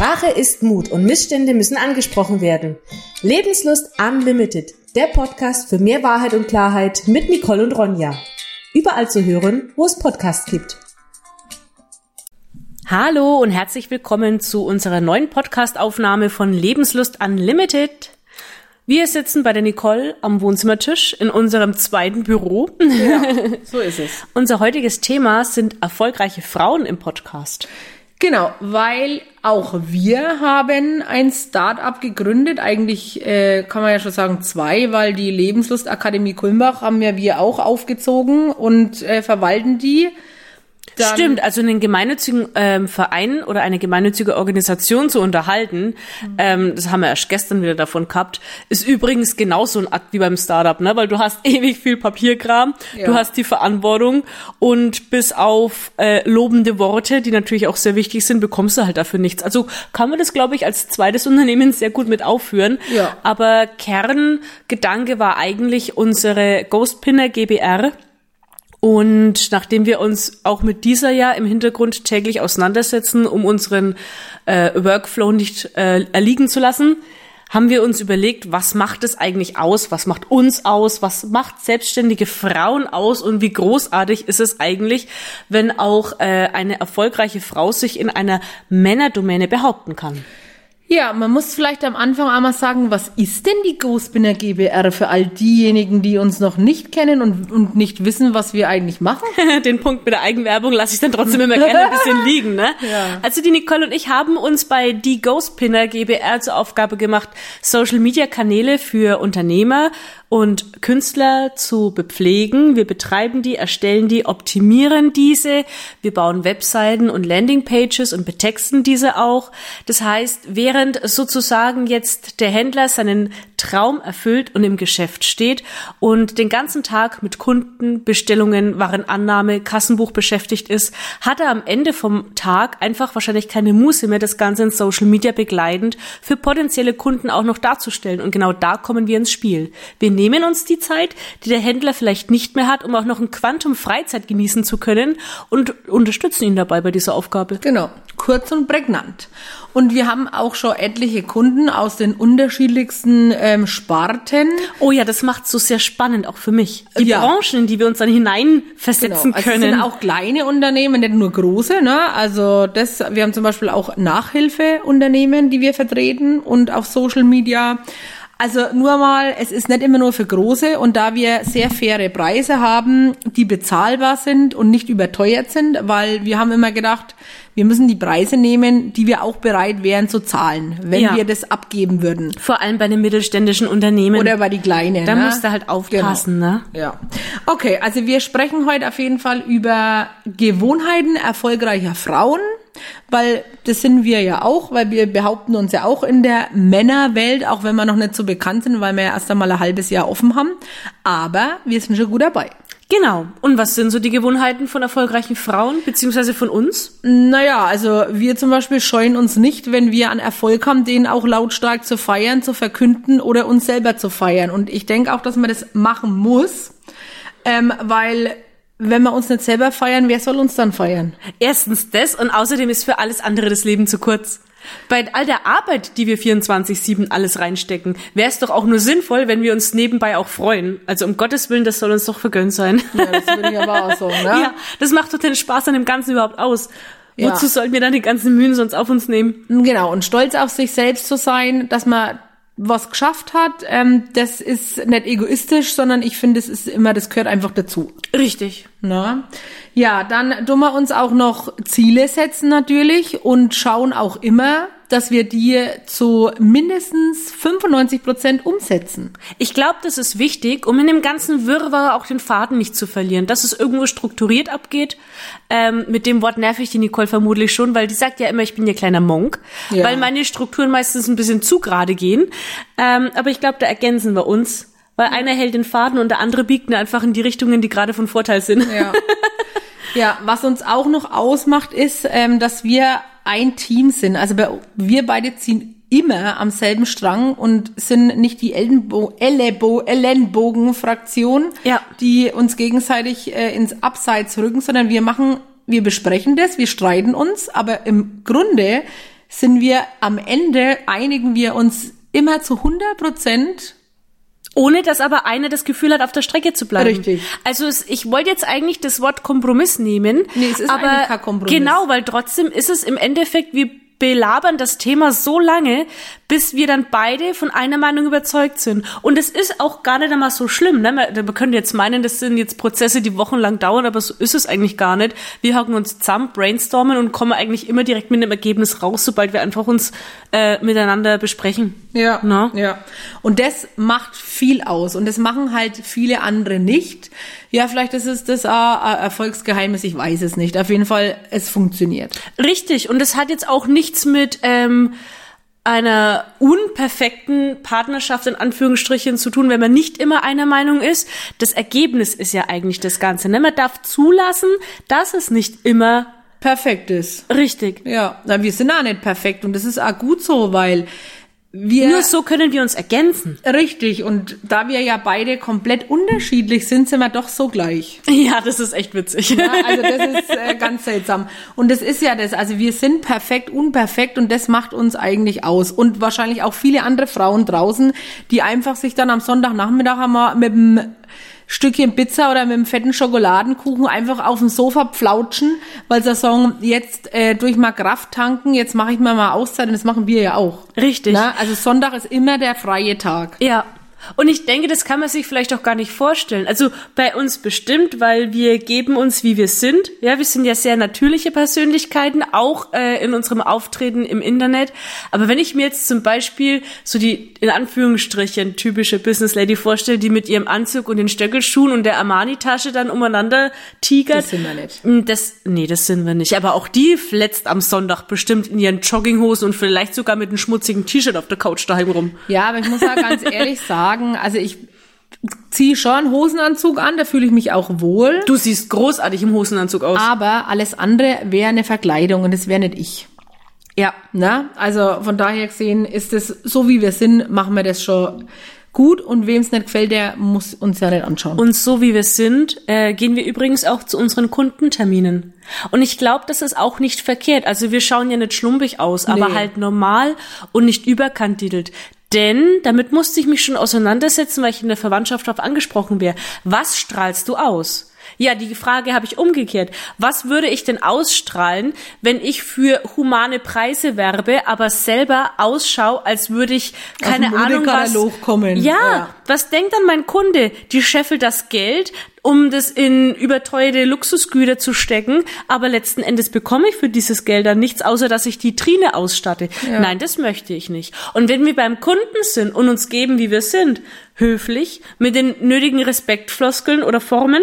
Sprache ist Mut und Missstände müssen angesprochen werden. Lebenslust Unlimited, der Podcast für mehr Wahrheit und Klarheit mit Nicole und Ronja. Überall zu hören, wo es Podcasts gibt. Hallo und herzlich willkommen zu unserer neuen Podcastaufnahme von Lebenslust Unlimited. Wir sitzen bei der Nicole am Wohnzimmertisch in unserem zweiten Büro. Ja, so ist es. Unser heutiges Thema sind erfolgreiche Frauen im Podcast. Genau, weil auch wir haben ein Start-up gegründet. Eigentlich äh, kann man ja schon sagen zwei, weil die Lebenslustakademie Kulmbach haben ja wir auch aufgezogen und äh, verwalten die. Dann Stimmt, also einen gemeinnützigen ähm, Verein oder eine gemeinnützige Organisation zu unterhalten, mhm. ähm, das haben wir erst gestern wieder davon gehabt, ist übrigens genauso ein Akt wie beim Startup, ne? weil du hast ewig viel Papierkram, ja. du hast die Verantwortung und bis auf äh, lobende Worte, die natürlich auch sehr wichtig sind, bekommst du halt dafür nichts. Also kann man das, glaube ich, als zweites Unternehmen sehr gut mit aufführen. Ja. Aber Kerngedanke war eigentlich unsere Ghostpinner GBR und nachdem wir uns auch mit dieser ja im Hintergrund täglich auseinandersetzen, um unseren äh, Workflow nicht äh, erliegen zu lassen, haben wir uns überlegt, was macht es eigentlich aus, was macht uns aus, was macht selbstständige Frauen aus? Und wie großartig ist es eigentlich, wenn auch äh, eine erfolgreiche Frau sich in einer Männerdomäne behaupten kann. Ja, man muss vielleicht am Anfang einmal sagen, was ist denn die Ghostbinner GBR für all diejenigen, die uns noch nicht kennen und, und nicht wissen, was wir eigentlich machen? Den Punkt mit der Eigenwerbung lasse ich dann trotzdem immer gerne ein bisschen liegen, ne? Ja. Also die Nicole und ich haben uns bei die Ghostpinner GBR zur Aufgabe gemacht, Social Media Kanäle für Unternehmer und Künstler zu bepflegen. Wir betreiben die, erstellen die, optimieren diese. Wir bauen Webseiten und Landingpages und betexten diese auch. Das heißt, während sozusagen jetzt der Händler seinen Traum erfüllt und im Geschäft steht und den ganzen Tag mit Kunden, Bestellungen, Warenannahme, Kassenbuch beschäftigt ist, hat er am Ende vom Tag einfach wahrscheinlich keine Muße mehr, das Ganze in Social Media begleitend für potenzielle Kunden auch noch darzustellen. Und genau da kommen wir ins Spiel. Wir nehmen uns die Zeit, die der Händler vielleicht nicht mehr hat, um auch noch ein Quantum Freizeit genießen zu können und unterstützen ihn dabei bei dieser Aufgabe. Genau, kurz und prägnant. Und wir haben auch schon etliche Kunden aus den unterschiedlichsten ähm, Sparten. Oh ja, das macht so sehr spannend, auch für mich. Die ja. Branchen, in die wir uns dann hineinversetzen genau. also können. Es sind auch kleine Unternehmen, nicht nur große. Ne? Also das, wir haben zum Beispiel auch Nachhilfeunternehmen, die wir vertreten und auf Social Media. Also nur mal, es ist nicht immer nur für große und da wir sehr faire Preise haben, die bezahlbar sind und nicht überteuert sind, weil wir haben immer gedacht, wir müssen die Preise nehmen, die wir auch bereit wären zu zahlen, wenn ja. wir das abgeben würden. Vor allem bei den mittelständischen Unternehmen. Oder bei die kleinen. Da ne? musst du halt aufpassen, genau. ne? Ja. Okay, also wir sprechen heute auf jeden Fall über Gewohnheiten erfolgreicher Frauen weil das sind wir ja auch, weil wir behaupten uns ja auch in der Männerwelt, auch wenn wir noch nicht so bekannt sind, weil wir ja erst einmal ein halbes Jahr offen haben. Aber wir sind schon gut dabei. Genau. Und was sind so die Gewohnheiten von erfolgreichen Frauen, beziehungsweise von uns? Naja, also wir zum Beispiel scheuen uns nicht, wenn wir einen Erfolg haben, den auch lautstark zu feiern, zu verkünden oder uns selber zu feiern. Und ich denke auch, dass man das machen muss, ähm, weil wenn wir uns nicht selber feiern, wer soll uns dann feiern? Erstens das und außerdem ist für alles andere das Leben zu kurz. Bei all der Arbeit, die wir 24-7 alles reinstecken, wäre es doch auch nur sinnvoll, wenn wir uns nebenbei auch freuen. Also um Gottes Willen, das soll uns doch vergönnt sein. Ja, das würde ich aber auch so, ne? Ja, das macht doch den Spaß an dem Ganzen überhaupt aus. Ja. Wozu sollten wir dann die ganzen Mühen sonst auf uns nehmen? Genau, und stolz auf sich selbst zu sein, dass man was geschafft hat, ähm, das ist nicht egoistisch, sondern ich finde, es ist immer, das gehört einfach dazu. Richtig. Na? Ja, dann tun wir uns auch noch Ziele setzen natürlich und schauen auch immer, dass wir die zu mindestens 95 Prozent umsetzen. Ich glaube, das ist wichtig, um in dem ganzen Wirrwarr auch den Faden nicht zu verlieren, dass es irgendwo strukturiert abgeht. Ähm, mit dem Wort nerv ich die Nicole vermutlich schon, weil die sagt ja immer, ich bin ihr kleiner Monk, ja. weil meine Strukturen meistens ein bisschen zu gerade gehen. Ähm, aber ich glaube, da ergänzen wir uns, weil einer hält den Faden und der andere biegt einfach in die Richtungen, die gerade von Vorteil sind. Ja. Ja, was uns auch noch ausmacht, ist, ähm, dass wir ein Team sind. Also wir beide ziehen immer am selben Strang und sind nicht die Ellenbo Ellenbo Ellenbogen-Fraktion, ja. die uns gegenseitig äh, ins Abseits rücken, sondern wir machen, wir besprechen das, wir streiten uns, aber im Grunde sind wir am Ende, einigen wir uns immer zu 100 Prozent ohne dass aber einer das Gefühl hat, auf der Strecke zu bleiben. Richtig. Also es, ich wollte jetzt eigentlich das Wort Kompromiss nehmen. Nee, es ist aber kein Kompromiss. Genau, weil trotzdem ist es im Endeffekt, wir belabern das Thema so lange, bis wir dann beide von einer Meinung überzeugt sind. Und es ist auch gar nicht einmal so schlimm. Ne? Man, man könnte jetzt meinen, das sind jetzt Prozesse, die wochenlang dauern, aber so ist es eigentlich gar nicht. Wir hocken uns zusammen, brainstormen und kommen eigentlich immer direkt mit einem Ergebnis raus, sobald wir einfach uns äh, miteinander besprechen. Ja, Na? ja. Und das macht viel aus. Und das machen halt viele andere nicht. Ja, vielleicht ist es das äh, Erfolgsgeheimnis, ich weiß es nicht. Auf jeden Fall, es funktioniert. Richtig. Und es hat jetzt auch nichts mit ähm, einer unperfekten Partnerschaft in Anführungsstrichen zu tun, wenn man nicht immer einer Meinung ist. Das Ergebnis ist ja eigentlich das Ganze. Ne? Man darf zulassen, dass es nicht immer Perfekt ist. richtig. Ja, na, wir sind auch nicht perfekt. Und das ist auch gut so, weil wir Nur so können wir uns ergänzen. Richtig, und da wir ja beide komplett unterschiedlich sind, sind wir doch so gleich. Ja, das ist echt witzig. Ja, also das ist äh, ganz seltsam. Und das ist ja das, also wir sind perfekt, unperfekt und das macht uns eigentlich aus. Und wahrscheinlich auch viele andere Frauen draußen, die einfach sich dann am Sonntagnachmittag einmal mit dem Stückchen Pizza oder mit einem fetten Schokoladenkuchen einfach auf dem Sofa pflautschen, weil sie sagen, jetzt äh, durch mal Kraft tanken, jetzt mache ich mir mal Auszeit und das machen wir ja auch. Richtig. Na, also Sonntag ist immer der freie Tag. Ja. Und ich denke, das kann man sich vielleicht auch gar nicht vorstellen. Also bei uns bestimmt, weil wir geben uns, wie wir sind. Ja, wir sind ja sehr natürliche Persönlichkeiten, auch äh, in unserem Auftreten im Internet. Aber wenn ich mir jetzt zum Beispiel so die, in Anführungsstrichen, typische Business Lady vorstelle, die mit ihrem Anzug und den Stöckelschuhen und der Armani-Tasche dann umeinander tigert. Das sind wir nicht. Mm, Das, nee, das sind wir nicht. Aber auch die fletzt am Sonntag bestimmt in ihren Jogginghosen und vielleicht sogar mit einem schmutzigen T-Shirt auf der Couch daheim rum. Ja, aber ich muss ja ganz ehrlich sagen, also ich ziehe schon einen Hosenanzug an, da fühle ich mich auch wohl. Du siehst großartig im Hosenanzug aus. Aber alles andere wäre eine Verkleidung und das wäre nicht ich. Ja. Na, also von daher gesehen ist es so wie wir sind, machen wir das schon gut und wem es nicht gefällt, der muss uns ja nicht anschauen. Und so wie wir sind, äh, gehen wir übrigens auch zu unseren Kundenterminen. Und ich glaube, das ist auch nicht verkehrt. Also wir schauen ja nicht schlumpig aus, aber Nee. halt normal und nicht überkandidelt. Denn damit musste ich mich schon auseinandersetzen, weil ich in der Verwandtschaft darauf angesprochen wäre. Was strahlst du aus? Ja, die Frage habe ich umgekehrt. Was würde ich denn ausstrahlen, wenn ich für humane Preise werbe, aber selber ausschaue, als würde ich keine Ahnung was kommen. Ja, Ja. was denkt dann mein Kunde? Die scheffelt das Geld, um das in überteuerte Luxusgüter zu stecken, aber letzten Endes bekomme ich für dieses Geld dann nichts, außer dass ich die Trine ausstatte. Nein, das möchte ich nicht. Und wenn wir beim Kunden sind und uns geben, wie wir sind, höflich, mit den nötigen Respektfloskeln oder Formen,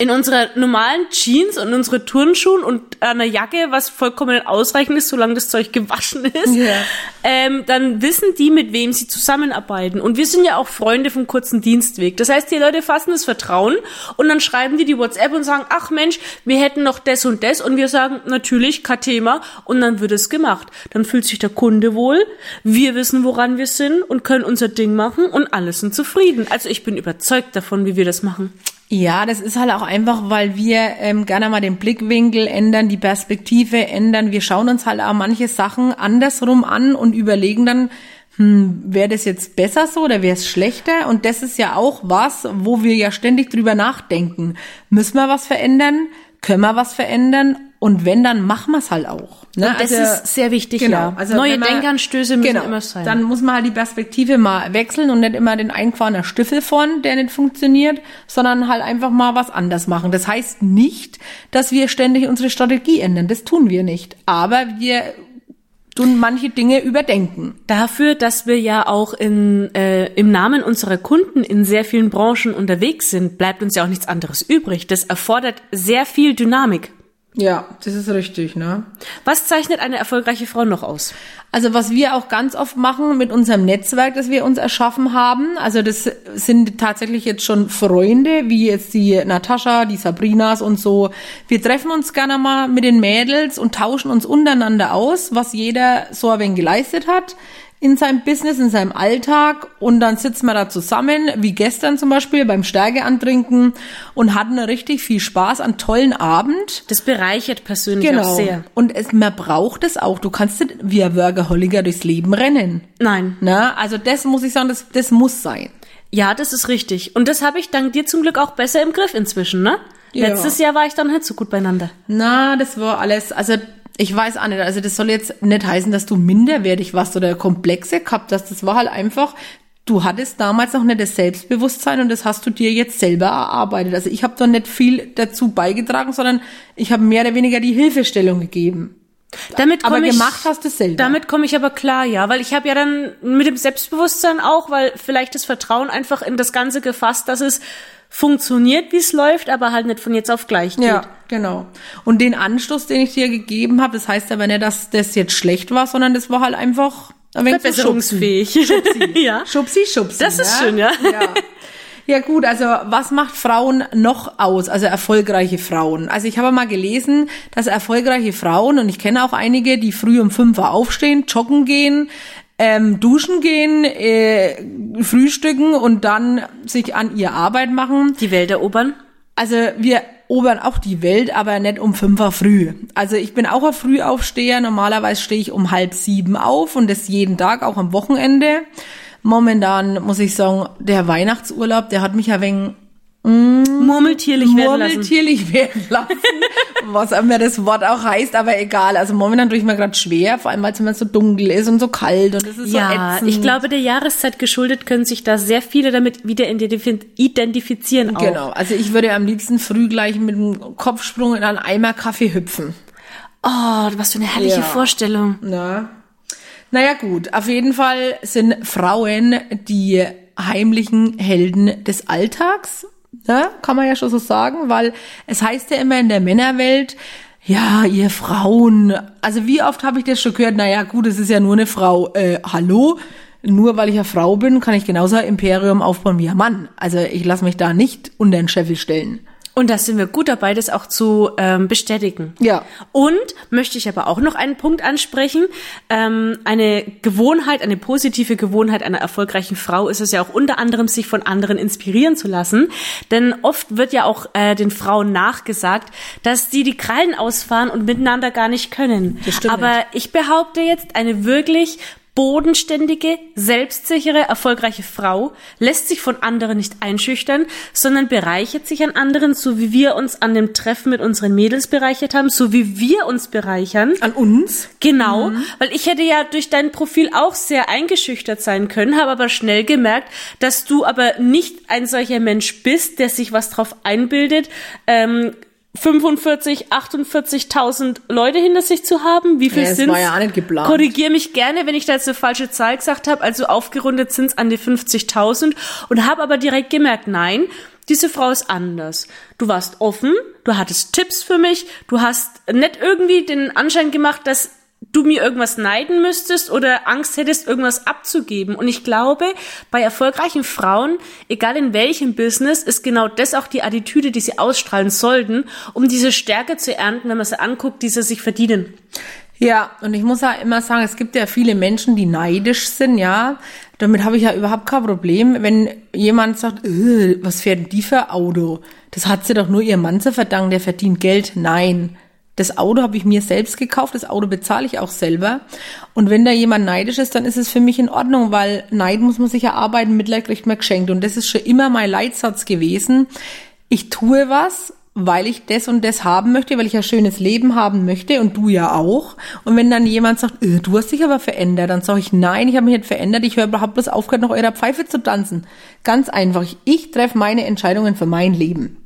in unserer normalen Jeans und unsere Turnschuhen und einer Jacke, was vollkommen ausreichend ist, solange das Zeug gewaschen ist, Ja. ähm, dann wissen die, mit wem sie zusammenarbeiten. Und wir sind ja auch Freunde vom kurzen Dienstweg. Das heißt, die Leute fassen das Vertrauen und dann schreiben die die WhatsApp und sagen, ach Mensch, wir hätten noch das und das. Und wir sagen, natürlich, kein Thema. Und dann wird es gemacht. Dann fühlt sich der Kunde wohl. Wir wissen, woran wir sind und können unser Ding machen und alle sind zufrieden. Also ich bin überzeugt davon, wie wir das machen. Ja, das ist halt auch einfach, weil wir ähm, gerne mal den Blickwinkel ändern, die Perspektive ändern. Wir schauen uns halt auch manche Sachen andersrum an und überlegen dann, hm, wäre das jetzt besser so oder wäre es schlechter? Und das ist ja auch was, wo wir ja ständig drüber nachdenken. Müssen wir was verändern? Können wir was verändern? Und wenn, dann machen wir es halt auch. Ne? Und das ist sehr wichtig, genau. ja. Also Neue man- Denkanstöße müssen genau, immer sein. Dann muss man halt die Perspektive mal wechseln und nicht immer den eingefahrenen Stiefel von, der nicht funktioniert, sondern halt einfach mal was anders machen. Das heißt nicht, dass wir ständig unsere Strategie ändern. Das tun wir nicht. Aber wir tun manche Dinge überdenken. Dafür, dass wir ja auch in, äh, im Namen unserer Kunden in sehr vielen Branchen unterwegs sind, bleibt uns ja auch nichts anderes übrig. Das erfordert sehr viel Dynamik. Ja, das ist richtig, ne? Was zeichnet eine erfolgreiche Frau noch aus? Also was wir auch ganz oft machen mit unserem Netzwerk, das wir uns erschaffen haben, also das sind tatsächlich jetzt schon Freunde, wie jetzt die Natascha, die Sabrinas und so. Wir treffen uns gerne mal mit den Mädels und tauschen uns untereinander aus, was jeder so ein wenig geleistet hat. In seinem Business, in seinem Alltag und dann sitzen wir da zusammen, wie gestern zum Beispiel beim Stärke antrinken und hatten richtig viel Spaß, einen tollen Abend. Das bereichert persönlich genau. auch sehr. Und es, man braucht es auch. Du kannst nicht wie ein Workaholiker durchs Leben rennen. Nein. Na, also das muss ich sagen, das, das muss sein. Ja, das ist richtig. Und das habe ich dank dir zum Glück auch besser im Griff inzwischen, ne? Ja. Letztes Jahr war ich dann nicht so gut beieinander. Na, das war alles, also ich weiß auch nicht, also das soll jetzt nicht heißen, dass du minderwertig warst oder Komplexe gehabt hast. Das war halt einfach, du hattest damals noch nicht das Selbstbewusstsein und das hast du dir jetzt selber erarbeitet. Also ich habe da nicht viel dazu beigetragen, sondern ich habe mehr oder weniger die Hilfestellung gegeben. Damit aber ich, gemacht hast du selber. Damit komme ich aber klar, ja, weil ich habe ja dann mit dem Selbstbewusstsein auch, weil vielleicht das Vertrauen einfach in das Ganze gefasst, dass es funktioniert, wie es läuft, aber halt nicht von jetzt auf gleich geht. Ja, genau. Und den Anstoß, den ich dir gegeben habe, das heißt aber nicht, dass das jetzt schlecht war, sondern das war halt einfach ein verbesserungsfähig. Schubsi. ja. Schubsi, schubsi. Das ist ja? schön, ja. ja. Ja gut, also was macht Frauen noch aus, also erfolgreiche Frauen? Also ich habe mal gelesen, dass erfolgreiche Frauen, und ich kenne auch einige, die früh um fünf Uhr aufstehen, joggen gehen, ähm, duschen gehen, äh, frühstücken und dann sich an ihr Arbeit machen. Die Welt erobern? Also wir erobern auch die Welt, aber nicht um fünf Uhr früh. Also ich bin auch ein Frühaufsteher. Normalerweise stehe ich um halb sieben auf und das jeden Tag, auch am Wochenende. Momentan muss ich sagen, der Weihnachtsurlaub, der hat mich ein wenig Mm, murmeltierlich werden lassen. Murmeltierlich werden lassen, was immer das Wort auch heißt, aber egal. Also momentan tue ich mir gerade schwer, vor allem weil es immer so dunkel ist und so kalt und es ist ja, so ätzend. ich glaube, der Jahreszeit geschuldet können sich da sehr viele damit wieder identifizieren auch. Genau, also ich würde am liebsten früh gleich mit einem Kopfsprung in einen Eimer Kaffee hüpfen. Oh, was für eine herrliche ja. Vorstellung. Na. Naja gut, auf jeden Fall sind Frauen die heimlichen Helden des Alltags Ne? Kann man ja schon so sagen, weil es heißt ja immer in der Männerwelt, ja, ihr Frauen, also wie oft habe ich das schon gehört, naja, gut, es ist ja nur eine Frau, äh, hallo, nur weil ich eine Frau bin, kann ich genauso ein Imperium aufbauen wie ein Mann. Also ich lasse mich da nicht unter den Scheffel stellen. Und da sind wir gut dabei, das auch zu ähm, bestätigen. Ja. Und möchte ich aber auch noch einen Punkt ansprechen. Ähm, eine Gewohnheit, eine positive Gewohnheit einer erfolgreichen Frau ist es ja auch unter anderem, sich von anderen inspirieren zu lassen. Denn oft wird ja auch äh, den Frauen nachgesagt, dass die die Krallen ausfahren und miteinander gar nicht können. Das stimmt aber ich behaupte jetzt, eine wirklich bodenständige, selbstsichere, erfolgreiche Frau lässt sich von anderen nicht einschüchtern, sondern bereichert sich an anderen, so wie wir uns an dem Treffen mit unseren Mädels bereichert haben, so wie wir uns bereichern. An uns? Genau, mhm. weil ich hätte ja durch dein Profil auch sehr eingeschüchtert sein können, habe aber schnell gemerkt, dass du aber nicht ein solcher Mensch bist, der sich was drauf einbildet, ähm, 45, 48.000 Leute hinter sich zu haben. Wie viel ja, sind war ja auch nicht geplant. Korrigier mich gerne, wenn ich da jetzt eine falsche Zahl gesagt habe. Also aufgerundet sind es an die 50.000 und habe aber direkt gemerkt, nein, diese Frau ist anders. Du warst offen, du hattest Tipps für mich, du hast nicht irgendwie den Anschein gemacht, dass du mir irgendwas neiden müsstest oder Angst hättest, irgendwas abzugeben. Und ich glaube, bei erfolgreichen Frauen, egal in welchem Business, ist genau das auch die Attitüde, die sie ausstrahlen sollten, um diese Stärke zu ernten, wenn man sie anguckt, die sie sich verdienen. Ja, und ich muss ja immer sagen, es gibt ja viele Menschen, die neidisch sind, ja. Damit habe ich ja überhaupt kein Problem, wenn jemand sagt, äh, was fährt die für Auto? Das hat sie doch nur ihr Mann zu verdanken, der verdient Geld. Nein. Das Auto habe ich mir selbst gekauft, das Auto bezahle ich auch selber. Und wenn da jemand neidisch ist, dann ist es für mich in Ordnung, weil Neid muss man sich erarbeiten, Mitleid kriegt man geschenkt. Und das ist schon immer mein Leitsatz gewesen. Ich tue was, weil ich das und das haben möchte, weil ich ein schönes Leben haben möchte und du ja auch. Und wenn dann jemand sagt, äh, du hast dich aber verändert, dann sage ich, nein, ich habe mich nicht verändert, ich überhaupt bloß aufgehört, nach eurer Pfeife zu tanzen. Ganz einfach, ich treffe meine Entscheidungen für mein Leben.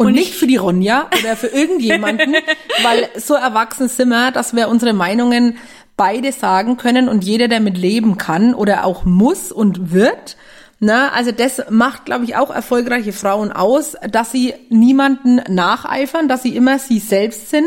Und, und nicht für die Ronja oder für irgendjemanden, weil so erwachsen sind wir, dass wir unsere Meinungen beide sagen können und jeder damit leben kann oder auch muss und wird. Na, also das macht, glaube ich, auch erfolgreiche Frauen aus, dass sie niemanden nacheifern, dass sie immer sie selbst sind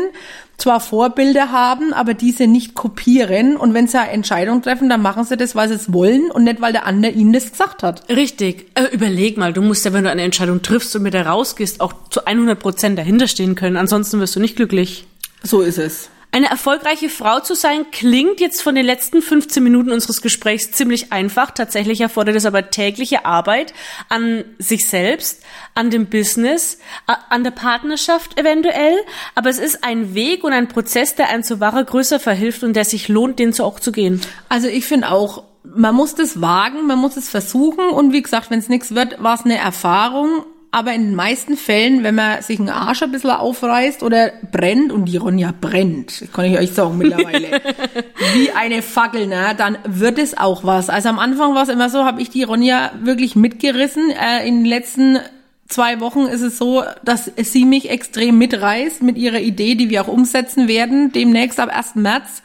zwar Vorbilder haben, aber diese nicht kopieren. Und wenn sie eine Entscheidung treffen, dann machen sie das, weil sie es wollen und nicht, weil der andere ihnen das gesagt hat. Richtig. Äh, überleg mal, du musst ja, wenn du eine Entscheidung triffst und mit der rausgehst, auch zu 100 Prozent dahinter stehen können. Ansonsten wirst du nicht glücklich. So ist es. Eine erfolgreiche Frau zu sein klingt jetzt von den letzten 15 Minuten unseres Gesprächs ziemlich einfach. Tatsächlich erfordert es aber tägliche Arbeit an sich selbst, an dem Business, an der Partnerschaft eventuell. Aber es ist ein Weg und ein Prozess, der einem zu wahrer Größe verhilft und der sich lohnt, den zu auch zu gehen. Also ich finde auch, man muss das wagen, man muss es versuchen und wie gesagt, wenn es nichts wird, war es eine Erfahrung. Aber in den meisten Fällen, wenn man sich einen Arsch ein bisschen aufreißt oder brennt, und die Ronja brennt, kann ich euch sagen mittlerweile, wie eine Fackel, ne, dann wird es auch was. Also am Anfang war es immer so, habe ich die Ronja wirklich mitgerissen. Äh, in den letzten zwei Wochen ist es so, dass sie mich extrem mitreißt mit ihrer Idee, die wir auch umsetzen werden, demnächst ab 1. März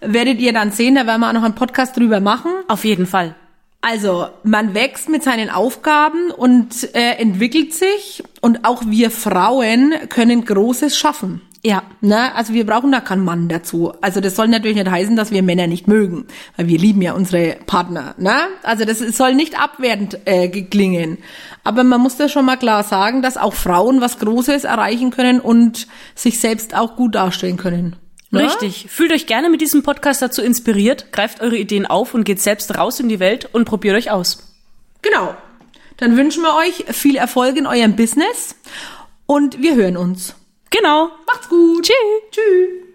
werdet ihr dann sehen, da werden wir auch noch einen Podcast drüber machen. Auf jeden Fall. Also, man wächst mit seinen Aufgaben und äh, entwickelt sich und auch wir Frauen können Großes schaffen. Ja. Ne? Also wir brauchen da keinen Mann dazu. Also das soll natürlich nicht heißen, dass wir Männer nicht mögen, weil wir lieben ja unsere Partner. Ne? Also das soll nicht abwertend äh, klingen. Aber man muss da schon mal klar sagen, dass auch Frauen was Großes erreichen können und sich selbst auch gut darstellen können. Ne? Richtig. Fühlt euch gerne mit diesem Podcast dazu inspiriert, greift eure Ideen auf und geht selbst raus in die Welt und probiert euch aus. Genau. Dann wünschen wir euch viel Erfolg in eurem Business und wir hören uns. Genau. Macht's gut. Tschüss. Tschüss.